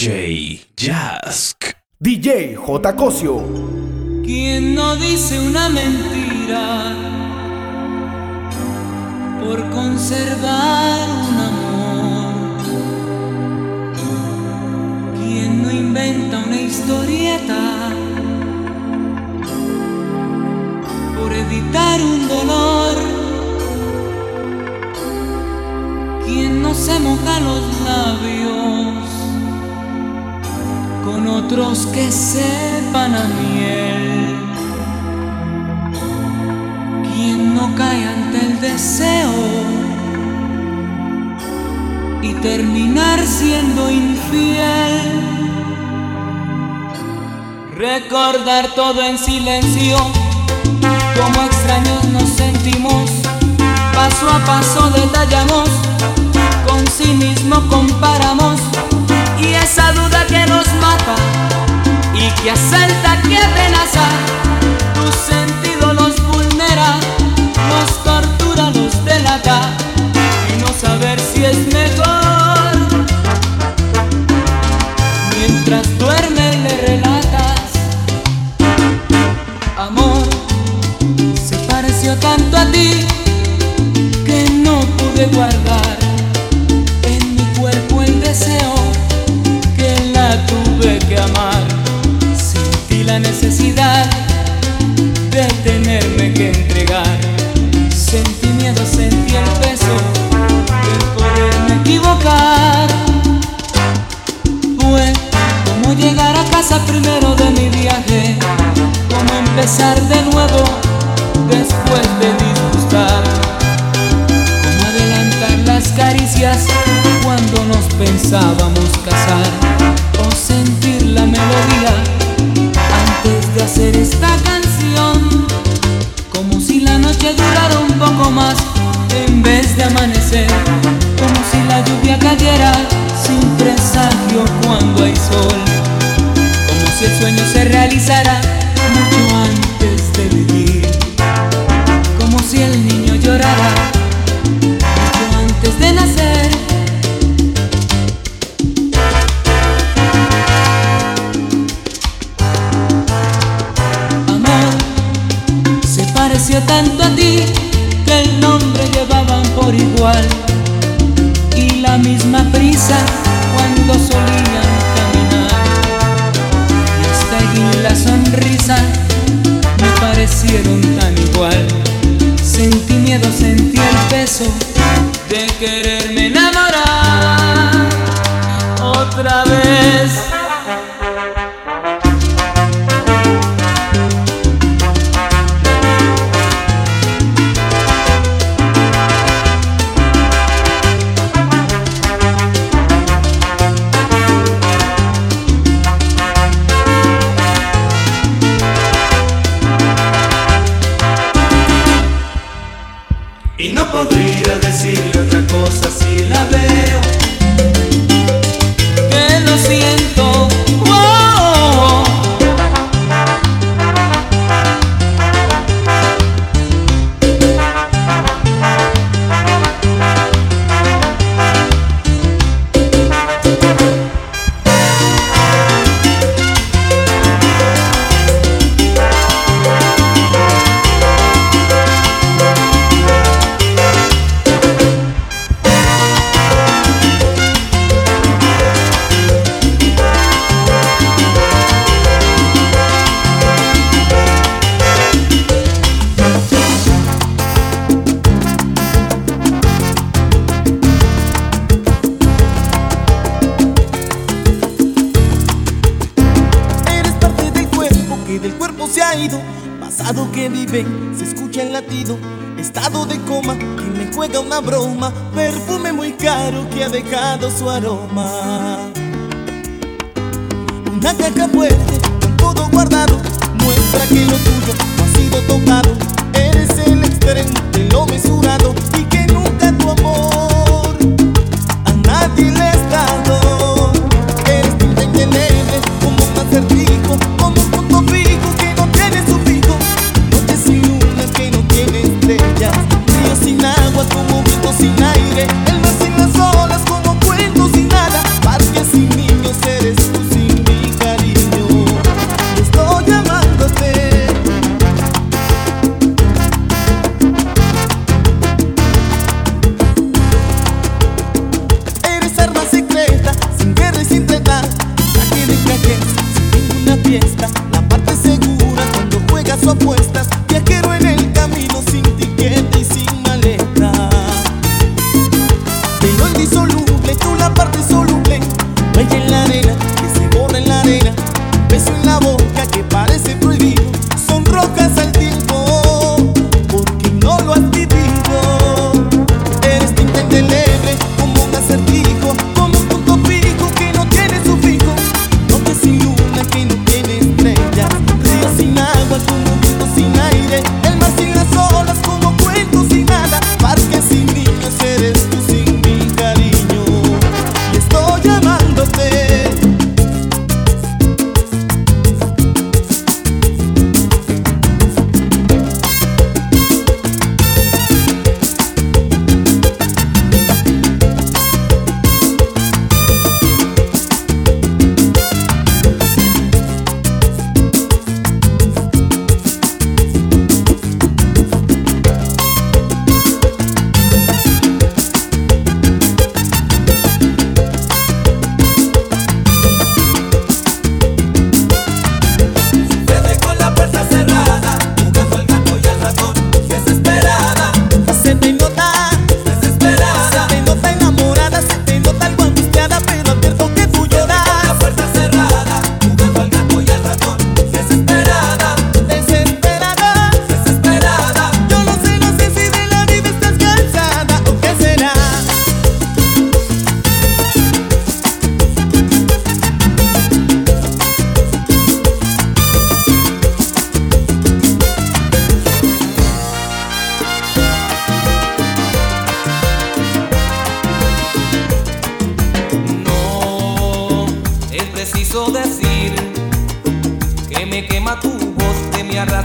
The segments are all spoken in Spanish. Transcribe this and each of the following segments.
DJ Jask. DJ J. Cosio. ¿Quién no dice una mentira por conservar un amor? ¿Quién no inventa una historieta por evitar un dolor? ¿Quién no se moja los labios con otros que sepan a miel? ¿Quién no cae ante el deseo y terminar siendo infiel? Recordar todo en silencio, como extraños nos sentimos, paso a paso detallamos, con sí mismo comparamos, y esa duda que nos mata y que asalta, que amenaza, tu sentido los vulnera, nos tortura, nos delata, y no saber si es mejor. Mientras duerme le relatas, amor, se pareció tanto a ti que no pude guardar empezar de nuevo después de disgustar, como adelantar las caricias cuando nos pensábamos casar, o sentir la melodía antes de hacer esta canción, como si la noche durara un poco más en vez de amanecer, como si la lluvia cayera sin presagio cuando hay sol, como si el sueño se realizara mucho antes de vivir, como si el niño llorara del cuerpo se ha ido. Pasado que vive, se escucha el latido. Estado de coma que me juega una broma. Perfume muy caro que ha dejado su aroma. Una caja fuerte, con todo guardado. Muestra que lo tuyo no ha sido tocado. Eres el extremo de lo mesurado. Y que nunca tu amor a nadie le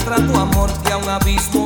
arrastra tu amor, que a un abismo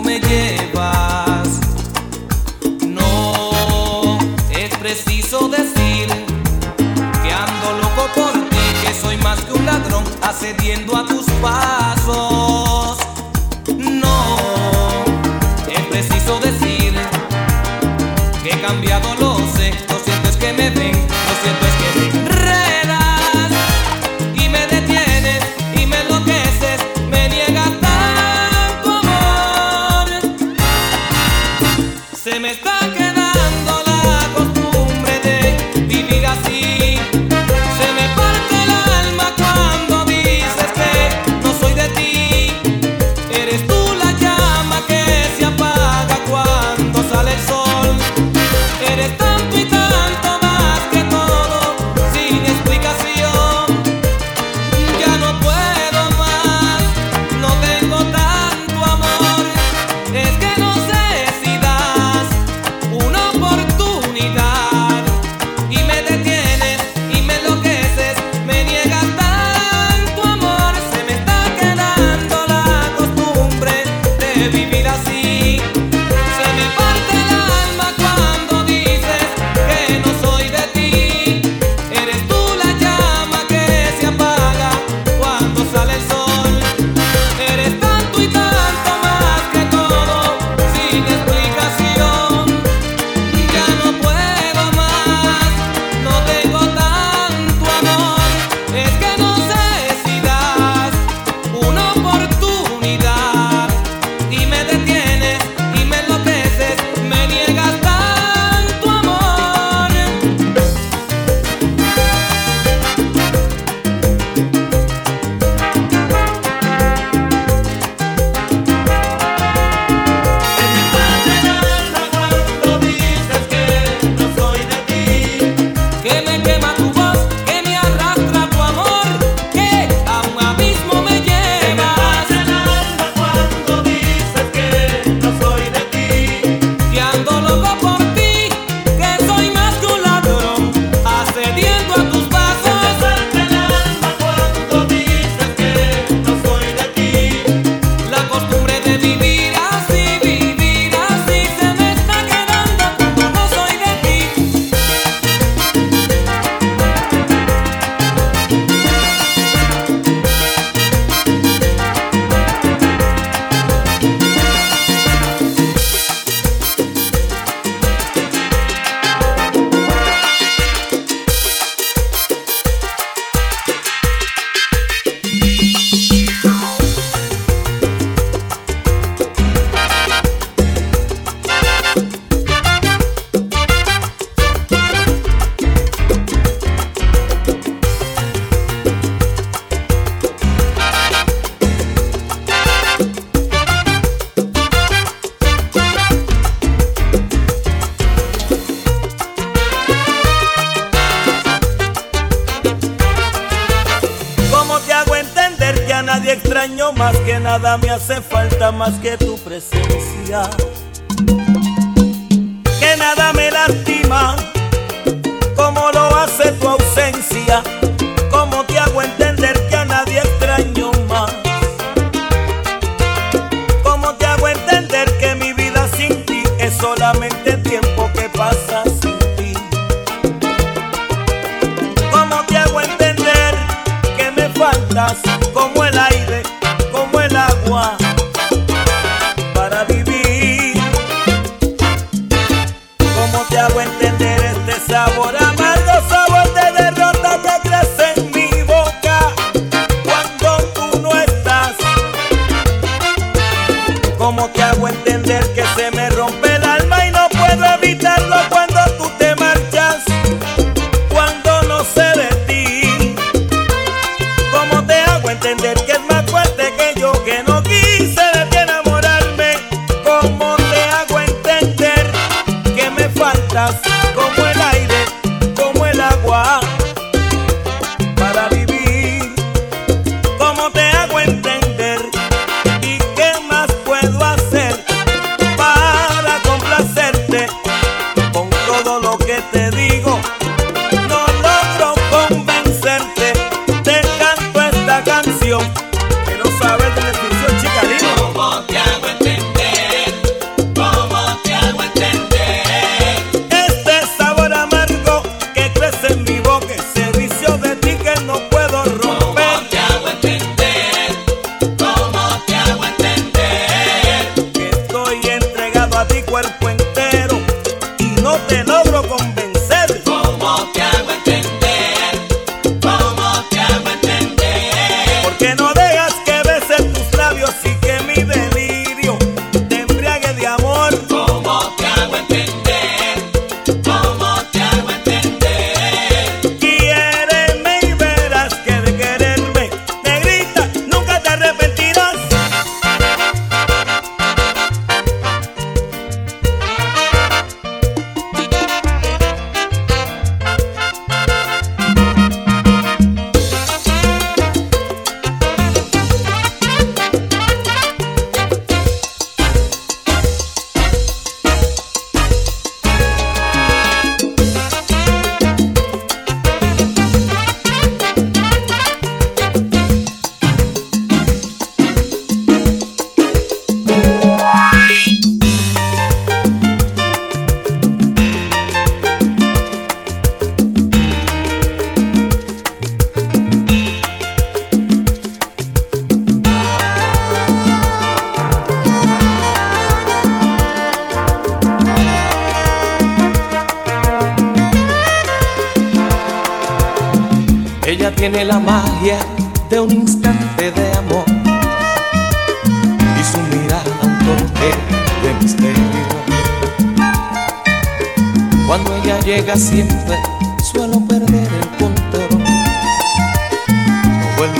¿Cómo te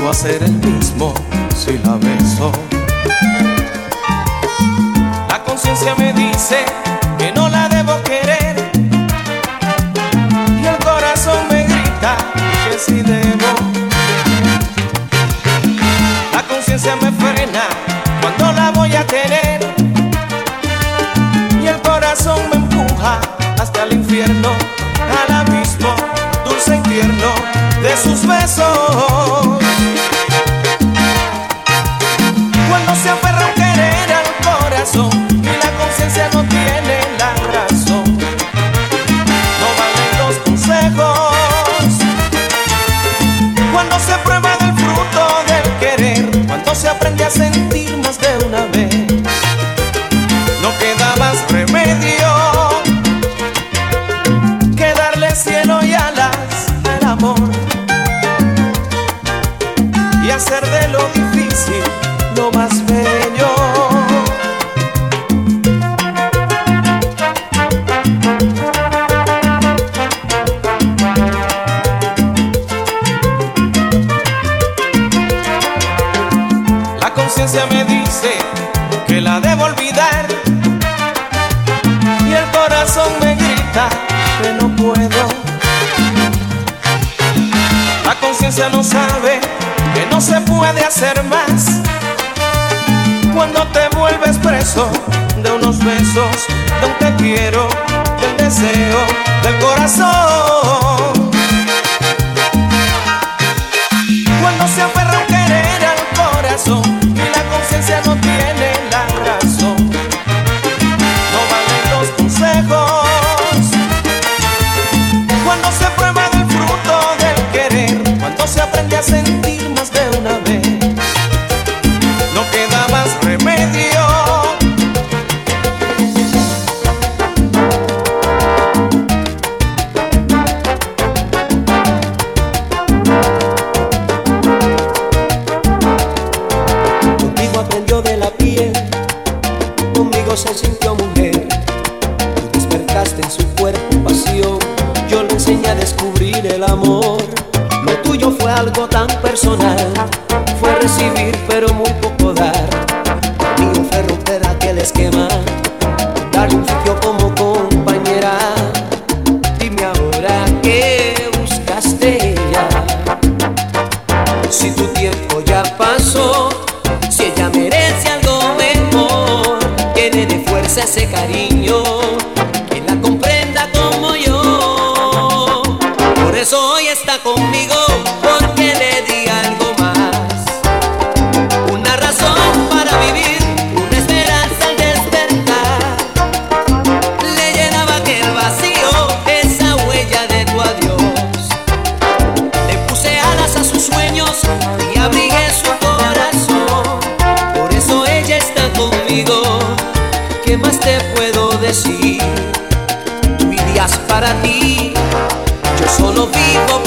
va a ser el mismo si la beso. La conciencia me dice Ya no sabe que no se puede hacer más. Cuando te vuelves preso de unos besos, de un te quiero, del deseo, del corazón. ese cariño. keep up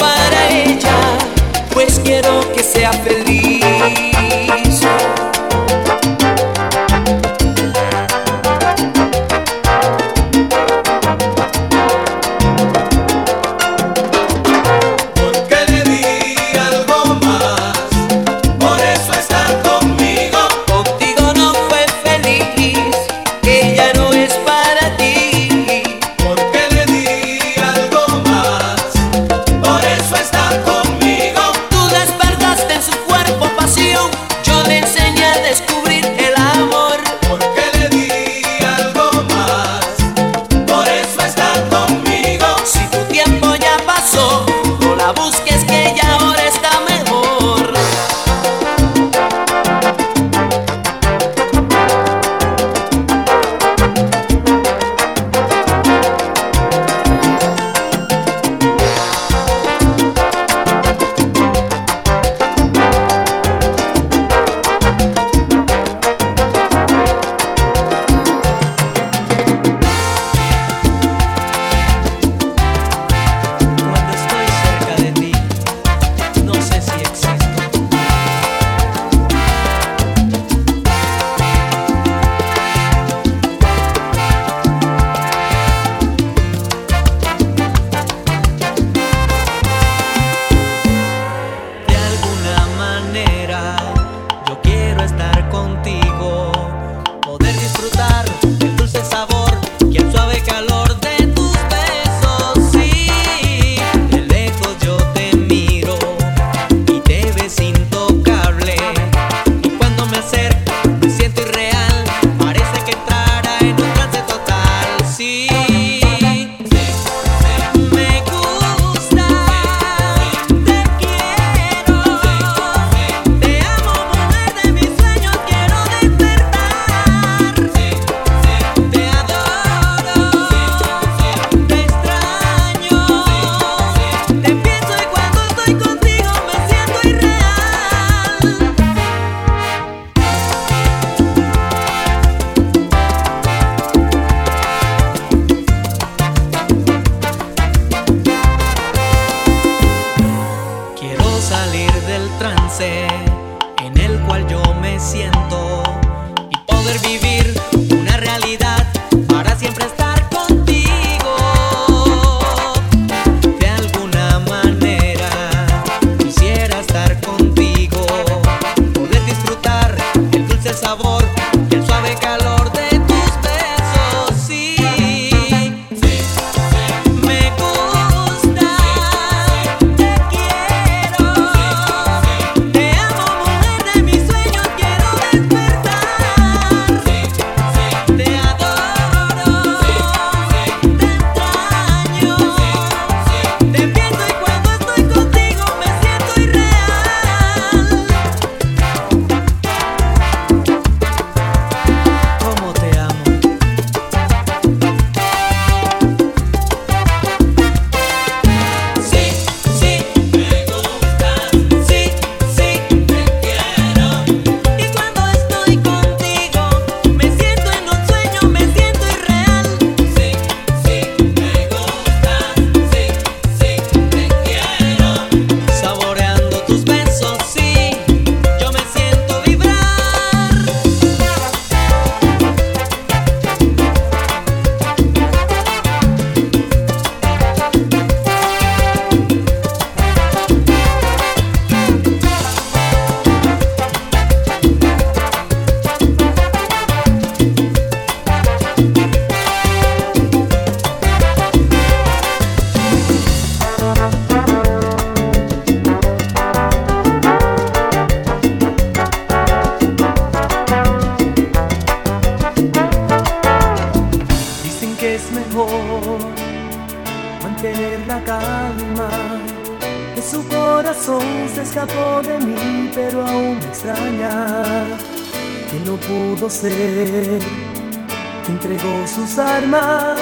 armas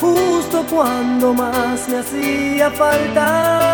justo cuando más me hacía falta.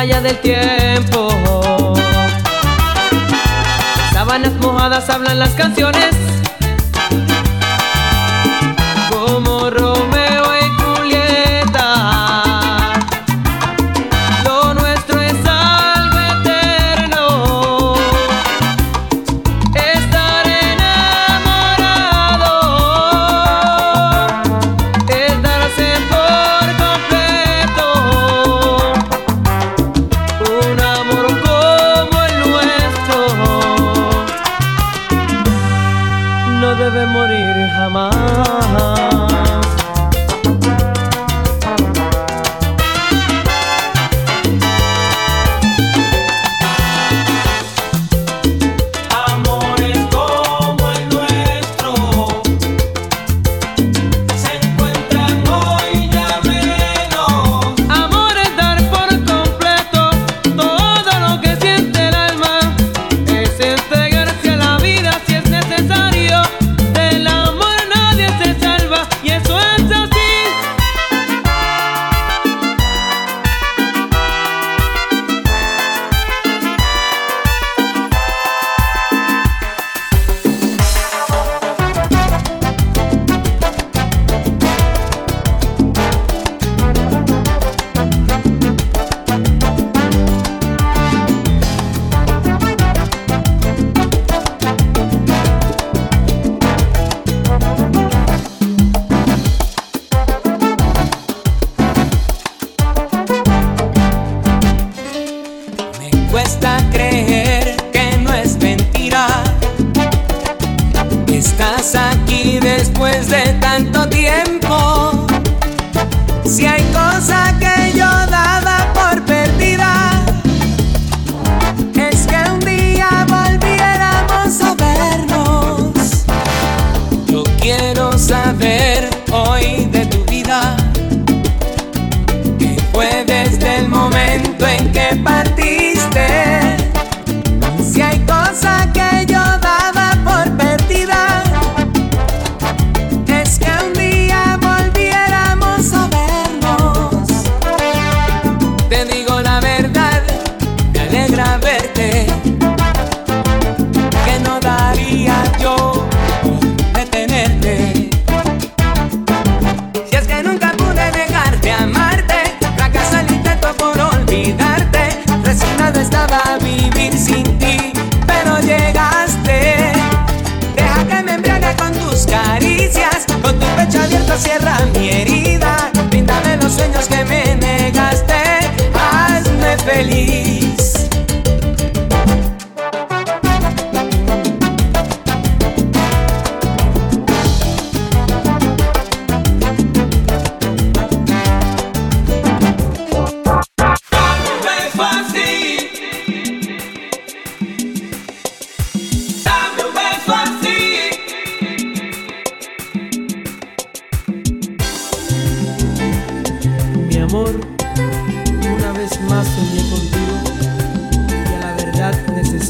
batalla del tiempo. Sábanas mojadas hablan las canciones.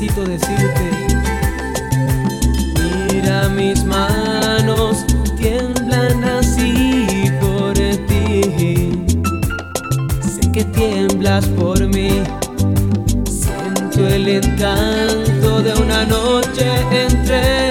necesito decirte. Mira mis manos, tiemblan así por ti. Sé que tiemblas por mí. Siento el encanto de una noche entre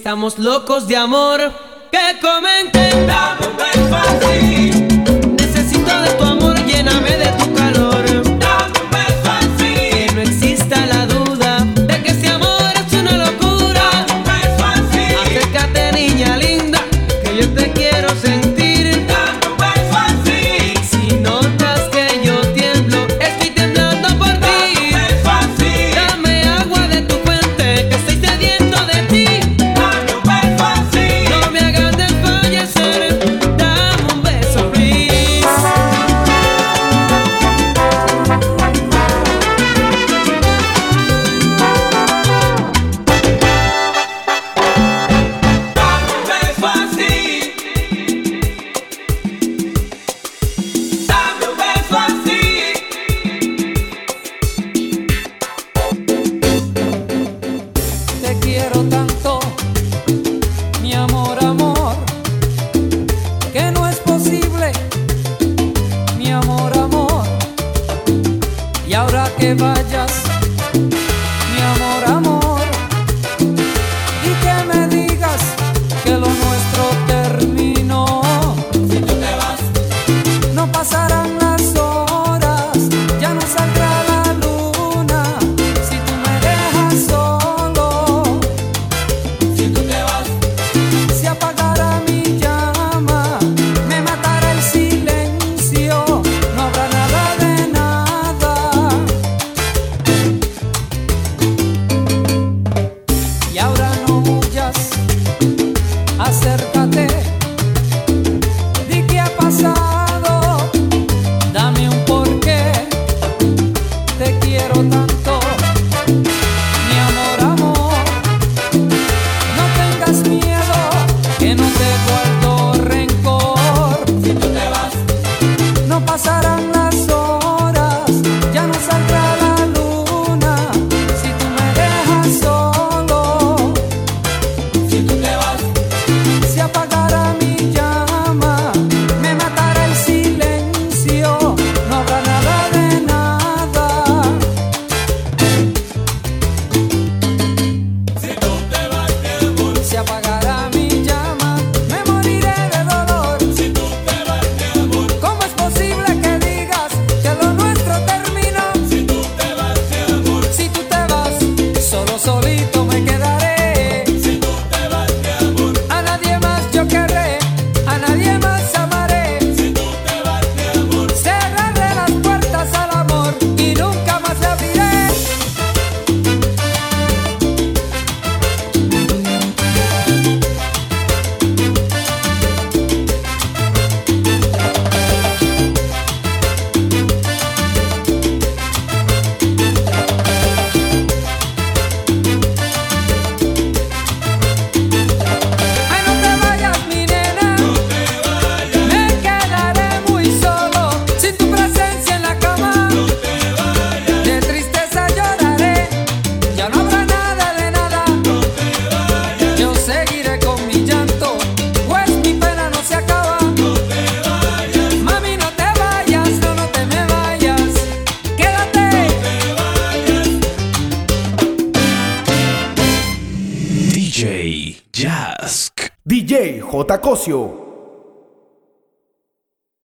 estamos locos de amor, que comenten.